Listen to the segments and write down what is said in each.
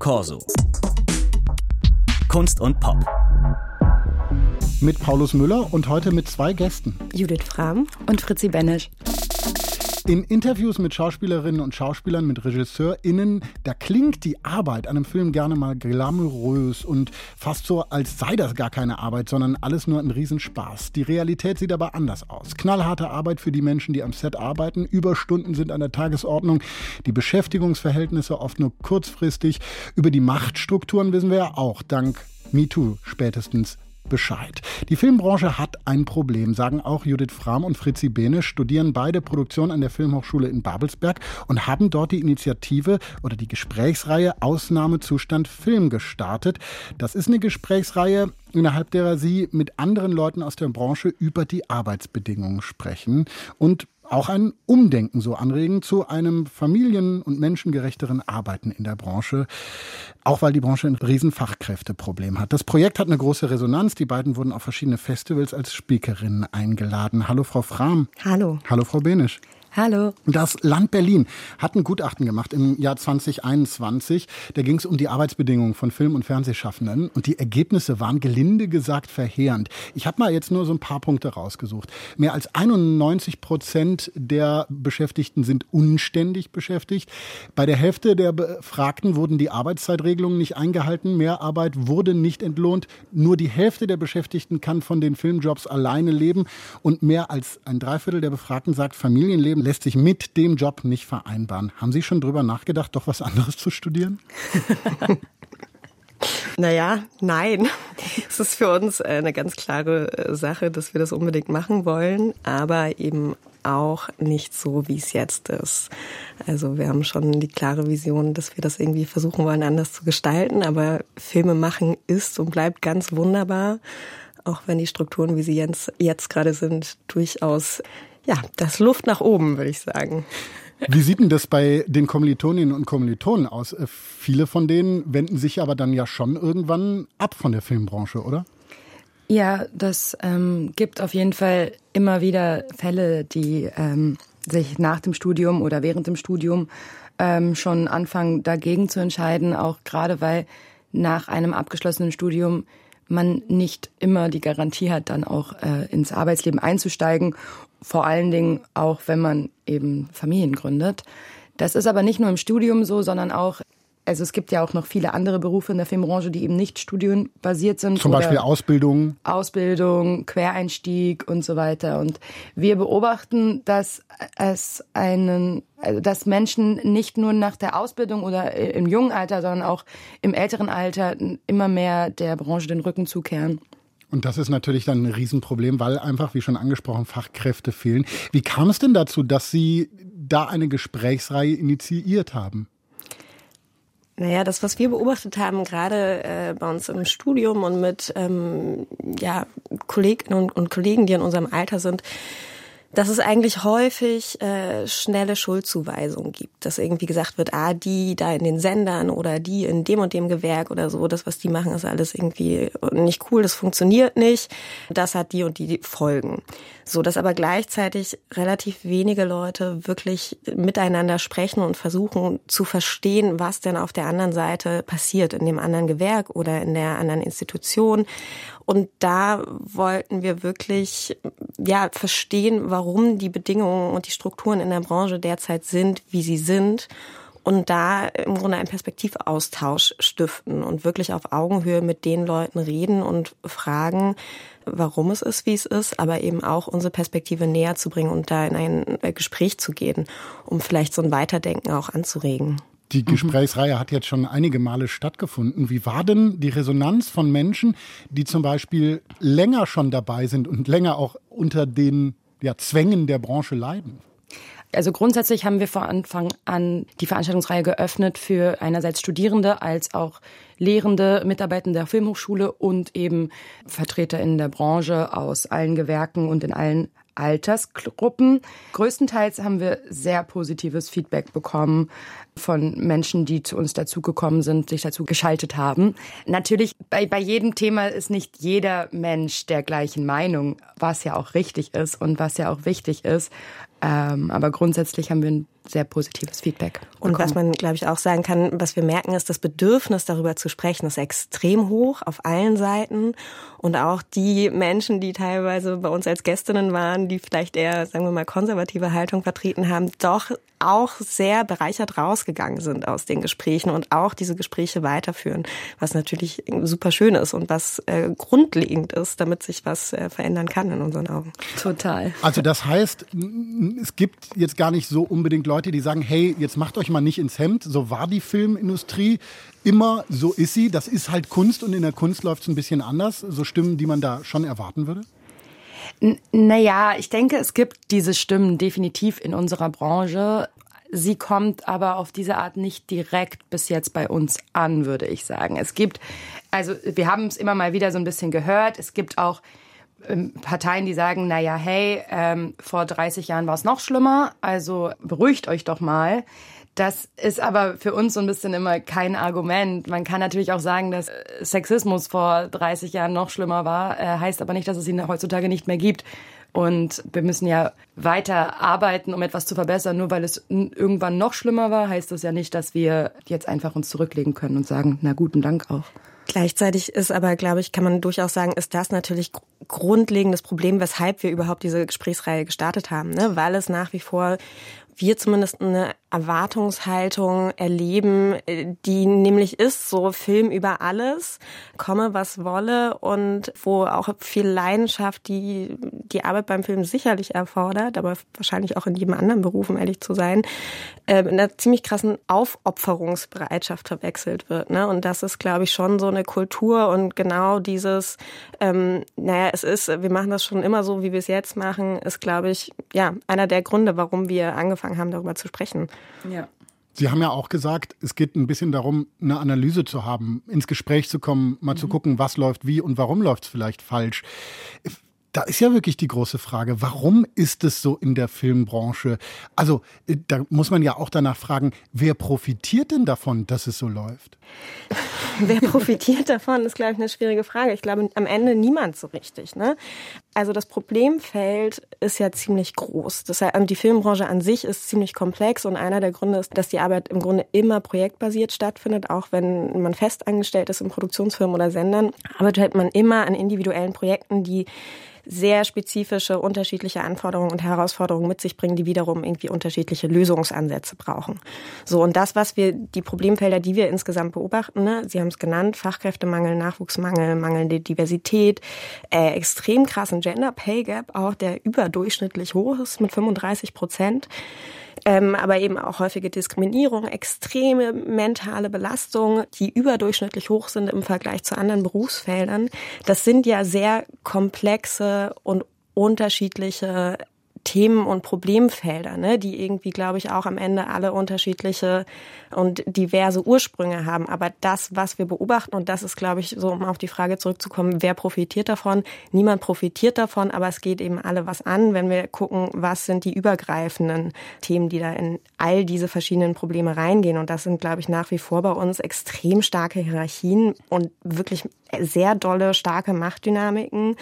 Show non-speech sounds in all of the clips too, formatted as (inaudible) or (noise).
Corso. Kunst und Pop. Mit Paulus Müller und heute mit zwei Gästen. Judith Fram und Fritzi Benesch. In Interviews mit Schauspielerinnen und Schauspielern, mit RegisseurInnen, da klingt die Arbeit an einem Film gerne mal glamourös und fast so, als sei das gar keine Arbeit, sondern alles nur ein Riesenspaß. Die Realität sieht aber anders aus. Knallharte Arbeit für die Menschen, die am Set arbeiten. Überstunden sind an der Tagesordnung. Die Beschäftigungsverhältnisse oft nur kurzfristig. Über die Machtstrukturen wissen wir ja auch, dank MeToo spätestens Bescheid. Die Filmbranche hat ein Problem, sagen auch Judith Fram und Fritzi Behne, studieren beide Produktion an der Filmhochschule in Babelsberg und haben dort die Initiative oder die Gesprächsreihe Ausnahmezustand Film gestartet. Das ist eine Gesprächsreihe, innerhalb derer sie mit anderen Leuten aus der Branche über die Arbeitsbedingungen sprechen und auch ein Umdenken so anregen zu einem familien- und menschengerechteren Arbeiten in der Branche. Auch weil die Branche ein Riesenfachkräfteproblem hat. Das Projekt hat eine große Resonanz. Die beiden wurden auf verschiedene Festivals als Speakerinnen eingeladen. Hallo Frau Fram. Hallo. Hallo Frau Benisch. Hallo. Das Land Berlin hat ein Gutachten gemacht im Jahr 2021. Da ging es um die Arbeitsbedingungen von Film- und Fernsehschaffenden. Und die Ergebnisse waren gelinde gesagt verheerend. Ich habe mal jetzt nur so ein paar Punkte rausgesucht. Mehr als 91 Prozent der Beschäftigten sind unständig beschäftigt. Bei der Hälfte der Befragten wurden die Arbeitszeitregelungen nicht eingehalten. Mehrarbeit wurde nicht entlohnt. Nur die Hälfte der Beschäftigten kann von den Filmjobs alleine leben. Und mehr als ein Dreiviertel der Befragten sagt, Familienleben lässt sich mit dem Job nicht vereinbaren. Haben Sie schon drüber nachgedacht, doch was anderes zu studieren? (laughs) Naja, nein. Es ist für uns eine ganz klare äh, Sache, dass wir das unbedingt machen wollen, aber eben auch nicht so, wie es jetzt ist. Also wir haben schon die klare Vision, dass wir das irgendwie versuchen wollen, anders zu gestalten, aber Filme machen ist und bleibt ganz wunderbar, auch wenn die Strukturen, wie sie jetzt, jetzt gerade sind, durchaus ja, das Luft nach oben, würde ich sagen. Wie sieht denn das bei den Kommilitoninnen und Kommilitonen aus? Äh, viele von denen wenden sich aber dann ja schon irgendwann ab von der Filmbranche, oder? Ja, das ähm, gibt auf jeden Fall immer wieder Fälle, die ähm, sich nach dem Studium oder während dem Studium ähm, schon anfangen, dagegen zu entscheiden, auch gerade weil nach einem abgeschlossenen Studium man nicht immer die Garantie hat, dann auch äh, ins Arbeitsleben einzusteigen. Vor allen Dingen auch, wenn man eben Familien gründet. Das ist aber nicht nur im Studium so, sondern auch also es gibt ja auch noch viele andere Berufe in der Filmbranche, die eben nicht studienbasiert sind. Zum Beispiel Ausbildung. Ausbildung, Quereinstieg und so weiter. Und wir beobachten, dass es einen, also dass Menschen nicht nur nach der Ausbildung oder im jungen Alter, sondern auch im älteren Alter immer mehr der Branche den Rücken zukehren. Und das ist natürlich dann ein Riesenproblem, weil einfach, wie schon angesprochen, Fachkräfte fehlen. Wie kam es denn dazu, dass Sie da eine Gesprächsreihe initiiert haben? Naja, das, was wir beobachtet haben, gerade äh, bei uns im Studium und mit ähm, ja, Kolleginnen und, und Kollegen, die in unserem Alter sind, dass es eigentlich häufig äh, schnelle Schuldzuweisungen gibt, dass irgendwie gesagt wird, ah, die da in den Sendern oder die in dem und dem Gewerk oder so, das, was die machen, ist alles irgendwie nicht cool, das funktioniert nicht, das hat die und die Folgen. So, dass aber gleichzeitig relativ wenige Leute wirklich miteinander sprechen und versuchen zu verstehen, was denn auf der anderen Seite passiert, in dem anderen Gewerk oder in der anderen Institution und da wollten wir wirklich, ja, verstehen, warum die Bedingungen und die Strukturen in der Branche derzeit sind, wie sie sind. Und da im Grunde einen Perspektivaustausch stiften und wirklich auf Augenhöhe mit den Leuten reden und fragen, warum es ist, wie es ist, aber eben auch unsere Perspektive näher zu bringen und da in ein Gespräch zu gehen, um vielleicht so ein Weiterdenken auch anzuregen. Die mhm. Gesprächsreihe hat jetzt schon einige Male stattgefunden. Wie war denn die Resonanz von Menschen, die zum Beispiel länger schon dabei sind und länger auch unter den ja, Zwängen der Branche leiden? Also grundsätzlich haben wir von Anfang an die Veranstaltungsreihe geöffnet für einerseits Studierende als auch Lehrende, Mitarbeiter der Filmhochschule und eben Vertreter in der Branche aus allen Gewerken und in allen Altersgruppen. Größtenteils haben wir sehr positives Feedback bekommen von Menschen, die zu uns dazugekommen sind, sich dazu geschaltet haben. Natürlich, bei, bei jedem Thema ist nicht jeder Mensch der gleichen Meinung, was ja auch richtig ist und was ja auch wichtig ist. Ähm, aber grundsätzlich haben wir ein sehr positives Feedback. Und was man, glaube ich, auch sagen kann, was wir merken, ist, das Bedürfnis darüber zu sprechen, ist extrem hoch auf allen Seiten. Und auch die Menschen, die teilweise bei uns als Gästinnen waren, die vielleicht eher, sagen wir mal, konservative Haltung vertreten haben, doch auch sehr bereichert rausgegangen sind aus den Gesprächen und auch diese Gespräche weiterführen, was natürlich super schön ist und was äh, grundlegend ist, damit sich was äh, verändern kann in unseren Augen. Total. Also das heißt, es gibt jetzt gar nicht so unbedingt Leute, die sagen, hey, jetzt macht euch mal nicht ins Hemd, so war die Filmindustrie immer, so ist sie, das ist halt Kunst und in der Kunst läuft es ein bisschen anders, so Stimmen, die man da schon erwarten würde? naja, ich denke, es gibt diese Stimmen definitiv in unserer Branche. Sie kommt aber auf diese Art nicht direkt bis jetzt bei uns an, würde ich sagen. Es gibt, also wir haben es immer mal wieder so ein bisschen gehört. Es gibt auch ähm, Parteien, die sagen, na ja, hey, ähm, vor 30 Jahren war es noch schlimmer, also beruhigt euch doch mal. Das ist aber für uns so ein bisschen immer kein Argument. Man kann natürlich auch sagen, dass Sexismus vor 30 Jahren noch schlimmer war, äh, heißt aber nicht, dass es ihn heutzutage nicht mehr gibt. Und wir müssen ja weiter arbeiten, um etwas zu verbessern. Nur weil es irgendwann noch schlimmer war, heißt das ja nicht, dass wir jetzt einfach uns zurücklegen können und sagen, na guten Dank auch. Gleichzeitig ist aber, glaube ich, kann man durchaus sagen, ist das natürlich grundlegendes Problem, weshalb wir überhaupt diese Gesprächsreihe gestartet haben, ne? weil es nach wie vor wir zumindest eine Erwartungshaltung erleben, äh, die nämlich ist so Film über alles, komme was wolle und wo auch viel Leidenschaft die die Arbeit beim Film sicherlich erfordert, aber wahrscheinlich auch in jedem anderen Beruf, um ehrlich zu sein, äh, in einer ziemlich krassen Aufopferungsbereitschaft verwechselt wird. Ne? Und das ist, glaube ich, schon so eine Kultur und genau dieses, ähm, naja, es ist, wir machen das schon immer so, wie wir es jetzt machen, ist, glaube ich, ja, einer der Gründe, warum wir angefangen haben, darüber zu sprechen. Ja. Sie haben ja auch gesagt, es geht ein bisschen darum, eine Analyse zu haben, ins Gespräch zu kommen, mal mhm. zu gucken, was läuft wie und warum läuft es vielleicht falsch. Da ist ja wirklich die große Frage, warum ist es so in der Filmbranche? Also, äh, da muss man ja auch danach fragen, wer profitiert denn davon, dass es so läuft? (laughs) Wer profitiert davon, ist, glaube ich, eine schwierige Frage. Ich glaube, am Ende niemand so richtig. Ne? Also das Problemfeld ist ja ziemlich groß. Das heißt, die Filmbranche an sich ist ziemlich komplex und einer der Gründe ist, dass die Arbeit im Grunde immer projektbasiert stattfindet, auch wenn man festangestellt ist in Produktionsfirmen oder Sendern, arbeitet man immer an individuellen Projekten, die sehr spezifische, unterschiedliche Anforderungen und Herausforderungen mit sich bringen, die wiederum irgendwie unterschiedliche Lösungsansätze brauchen. So, und das, was wir, die Problemfelder, die wir insgesamt beobachten, ne, Sie haben es genannt, Fachkräftemangel, Nachwuchsmangel, mangelnde Diversität, äh, extrem krassen Gender Pay Gap, auch der überdurchschnittlich hoch ist mit 35 Prozent ähm, aber eben auch häufige Diskriminierung, extreme mentale Belastung, die überdurchschnittlich hoch sind im Vergleich zu anderen Berufsfeldern. Das sind ja sehr komplexe und unterschiedliche Themen und Problemfelder, ne, die irgendwie, glaube ich, auch am Ende alle unterschiedliche und diverse Ursprünge haben. Aber das, was wir beobachten, und das ist, glaube ich, so um auf die Frage zurückzukommen, wer profitiert davon? Niemand profitiert davon, aber es geht eben alle was an, wenn wir gucken, was sind die übergreifenden Themen, die da in all diese verschiedenen Probleme reingehen. Und das sind, glaube ich, nach wie vor bei uns extrem starke Hierarchien und wirklich sehr dolle, starke Machtdynamiken,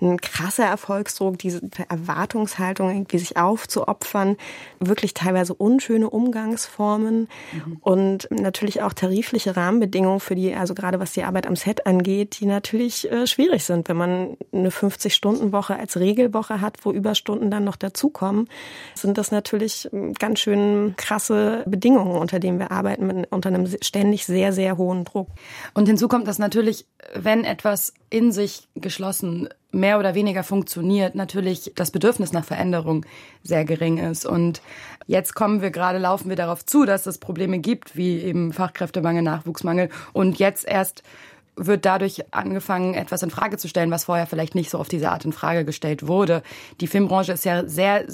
ein krasser Erfolgsdruck, diese Erwartungshaltung, irgendwie sich aufzuopfern, wirklich teilweise unschöne Umgangsformen mhm. und natürlich auch tarifliche Rahmenbedingungen für die, also gerade was die Arbeit am Set angeht, die natürlich äh, schwierig sind, wenn man eine 50-Stunden-Woche als Regelwoche hat, wo Überstunden dann noch dazukommen, sind das natürlich ähm, ganz schön krasse Bedingungen, unter denen wir arbeiten, unter einem ständig sehr, sehr hohen Druck. Und hinzu kommt, dass natürlich wenn etwas in sich geschlossen mehr oder weniger funktioniert, natürlich das Bedürfnis nach Veränderung sehr gering ist. Und jetzt kommen wir gerade, laufen wir darauf zu, dass es Probleme gibt, wie eben Fachkräftemangel, Nachwuchsmangel. Und jetzt erst wird dadurch angefangen, etwas in Frage zu stellen, was vorher vielleicht nicht so auf diese Art in Frage gestellt wurde. Die Filmbranche ist ja sehr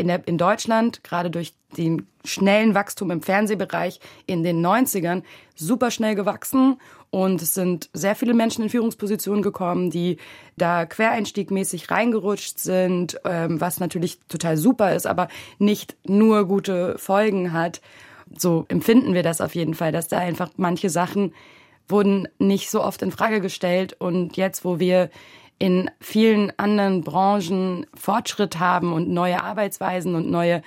in, der, in Deutschland, gerade durch den schnellen Wachstum im Fernsehbereich in den 90ern, super schnell gewachsen und es sind sehr viele Menschen in Führungspositionen gekommen, die da quereinstiegmäßig reingerutscht sind, ähm, was natürlich total super ist, aber nicht nur gute Folgen hat. So empfinden wir das auf jeden Fall, dass da einfach manche Sachen wurden nicht so oft in Frage gestellt und jetzt, wo wir in vielen anderen Branchen Fortschritt haben und neue Arbeitsweisen und neue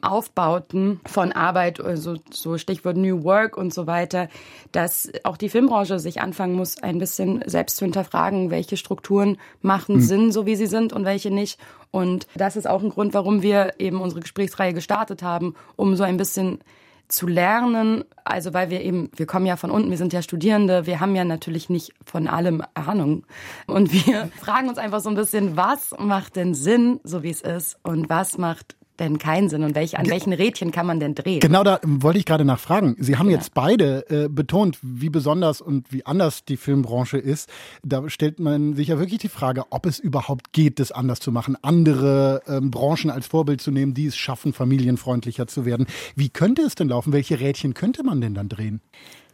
Aufbauten von Arbeit, also so Stichwort New Work und so weiter, dass auch die Filmbranche sich anfangen muss, ein bisschen selbst zu hinterfragen, welche Strukturen machen mhm. Sinn, so wie sie sind und welche nicht. Und das ist auch ein Grund, warum wir eben unsere Gesprächsreihe gestartet haben, um so ein bisschen zu lernen, also weil wir eben, wir kommen ja von unten, wir sind ja Studierende, wir haben ja natürlich nicht von allem Ahnung. Und wir (laughs) fragen uns einfach so ein bisschen, was macht denn Sinn, so wie es ist, und was macht denn keinen Sinn und welch, an welchen Rädchen kann man denn drehen? Genau da wollte ich gerade nachfragen. Sie haben ja. jetzt beide äh, betont, wie besonders und wie anders die Filmbranche ist. Da stellt man sich ja wirklich die Frage, ob es überhaupt geht, das anders zu machen, andere ähm, Branchen als Vorbild zu nehmen, die es schaffen, familienfreundlicher zu werden. Wie könnte es denn laufen? Welche Rädchen könnte man denn dann drehen?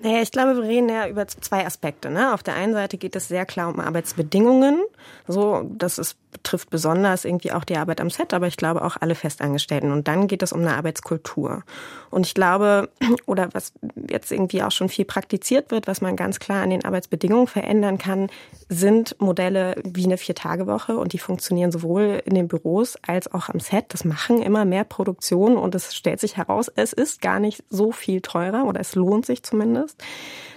Naja, ich glaube, wir reden ja über zwei Aspekte. Ne? Auf der einen Seite geht es sehr klar um Arbeitsbedingungen. So, das ist, betrifft besonders irgendwie auch die Arbeit am Set, aber ich glaube auch alle Festangestellten. Und dann geht es um eine Arbeitskultur. Und ich glaube, (clears throat) oder was jetzt irgendwie auch schon viel praktiziert wird, was man ganz klar an den Arbeitsbedingungen verändern kann, sind Modelle wie eine Vier-Tage-Woche. Und die funktionieren sowohl in den Büros als auch am Set. Das machen immer mehr Produktionen und es stellt sich heraus, es ist gar nicht so viel teurer oder es lohnt sich zumindest ist,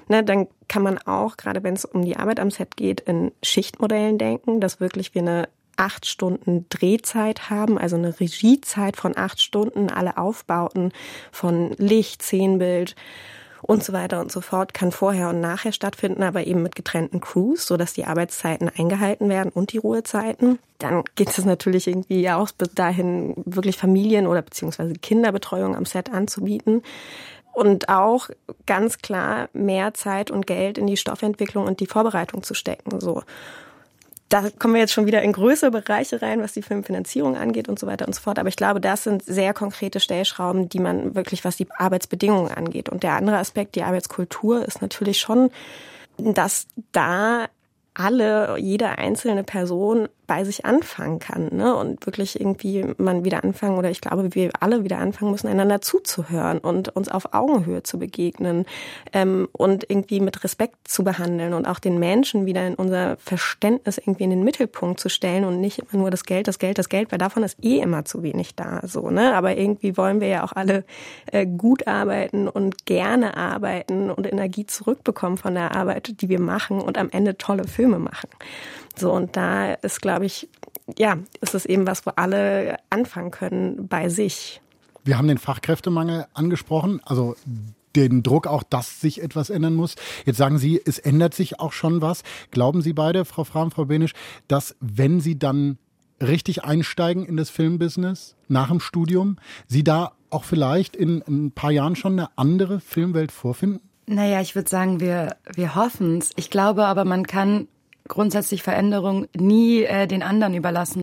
ne, dann kann man auch, gerade wenn es um die Arbeit am Set geht, in Schichtmodellen denken, dass wirklich wir eine acht Stunden Drehzeit haben, also eine Regiezeit von acht Stunden, alle Aufbauten von Licht, Szenenbild und so weiter und so fort kann vorher und nachher stattfinden, aber eben mit getrennten Crews, so dass die Arbeitszeiten eingehalten werden und die Ruhezeiten. Dann geht es natürlich irgendwie auch bis dahin, wirklich Familien- oder beziehungsweise Kinderbetreuung am Set anzubieten und auch ganz klar mehr Zeit und Geld in die Stoffentwicklung und die Vorbereitung zu stecken. So. Da kommen wir jetzt schon wieder in größere Bereiche rein, was die Filmfinanzierung angeht und so weiter und so fort. Aber ich glaube, das sind sehr konkrete Stellschrauben, die man wirklich, was die Arbeitsbedingungen angeht. Und der andere Aspekt, die Arbeitskultur, ist natürlich schon, dass da alle, jede einzelne Person bei sich anfangen kann ne? und wirklich irgendwie man wieder anfangen oder ich glaube, wir alle wieder anfangen müssen, einander zuzuhören und uns auf Augenhöhe zu begegnen ähm, und irgendwie mit Respekt zu behandeln und auch den Menschen wieder in unser Verständnis irgendwie in den Mittelpunkt zu stellen und nicht immer nur das Geld, das Geld, das Geld, weil davon ist eh immer zu wenig da, so ne. Aber irgendwie wollen wir ja auch alle äh, gut arbeiten und gerne arbeiten und Energie zurückbekommen von der Arbeit, die wir machen und am Ende tolle Filme machen. So, und da ist, glaube ich, ja, ist es eben was, wo alle anfangen können bei sich. Wir haben den Fachkräftemangel angesprochen, also den Druck auch, dass sich etwas ändern muss. Jetzt sagen Sie, es ändert sich auch schon was. Glauben Sie beide, Frau Frahm, Frau Benisch, dass wenn Sie dann richtig einsteigen in das Filmbusiness nach dem Studium, Sie da auch vielleicht in ein paar Jahren schon eine andere Filmwelt vorfinden? Naja, ich würde sagen, wir, wir hoffen es. Ich glaube aber, man kann grundsätzlich Veränderung nie äh, den anderen überlassen.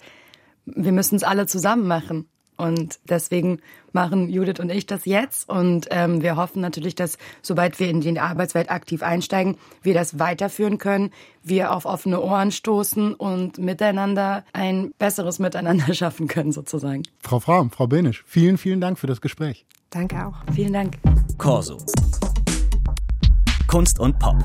Wir müssen es alle zusammen machen. Und deswegen machen Judith und ich das jetzt. Und ähm, wir hoffen natürlich, dass sobald wir in die Arbeitswelt aktiv einsteigen, wir das weiterführen können, wir auf offene Ohren stoßen und miteinander ein besseres Miteinander (laughs) schaffen können, sozusagen. Frau Frahm, Frau Benisch, vielen, vielen Dank für das Gespräch. Danke auch. Vielen Dank. Corso. Kunst und Pop.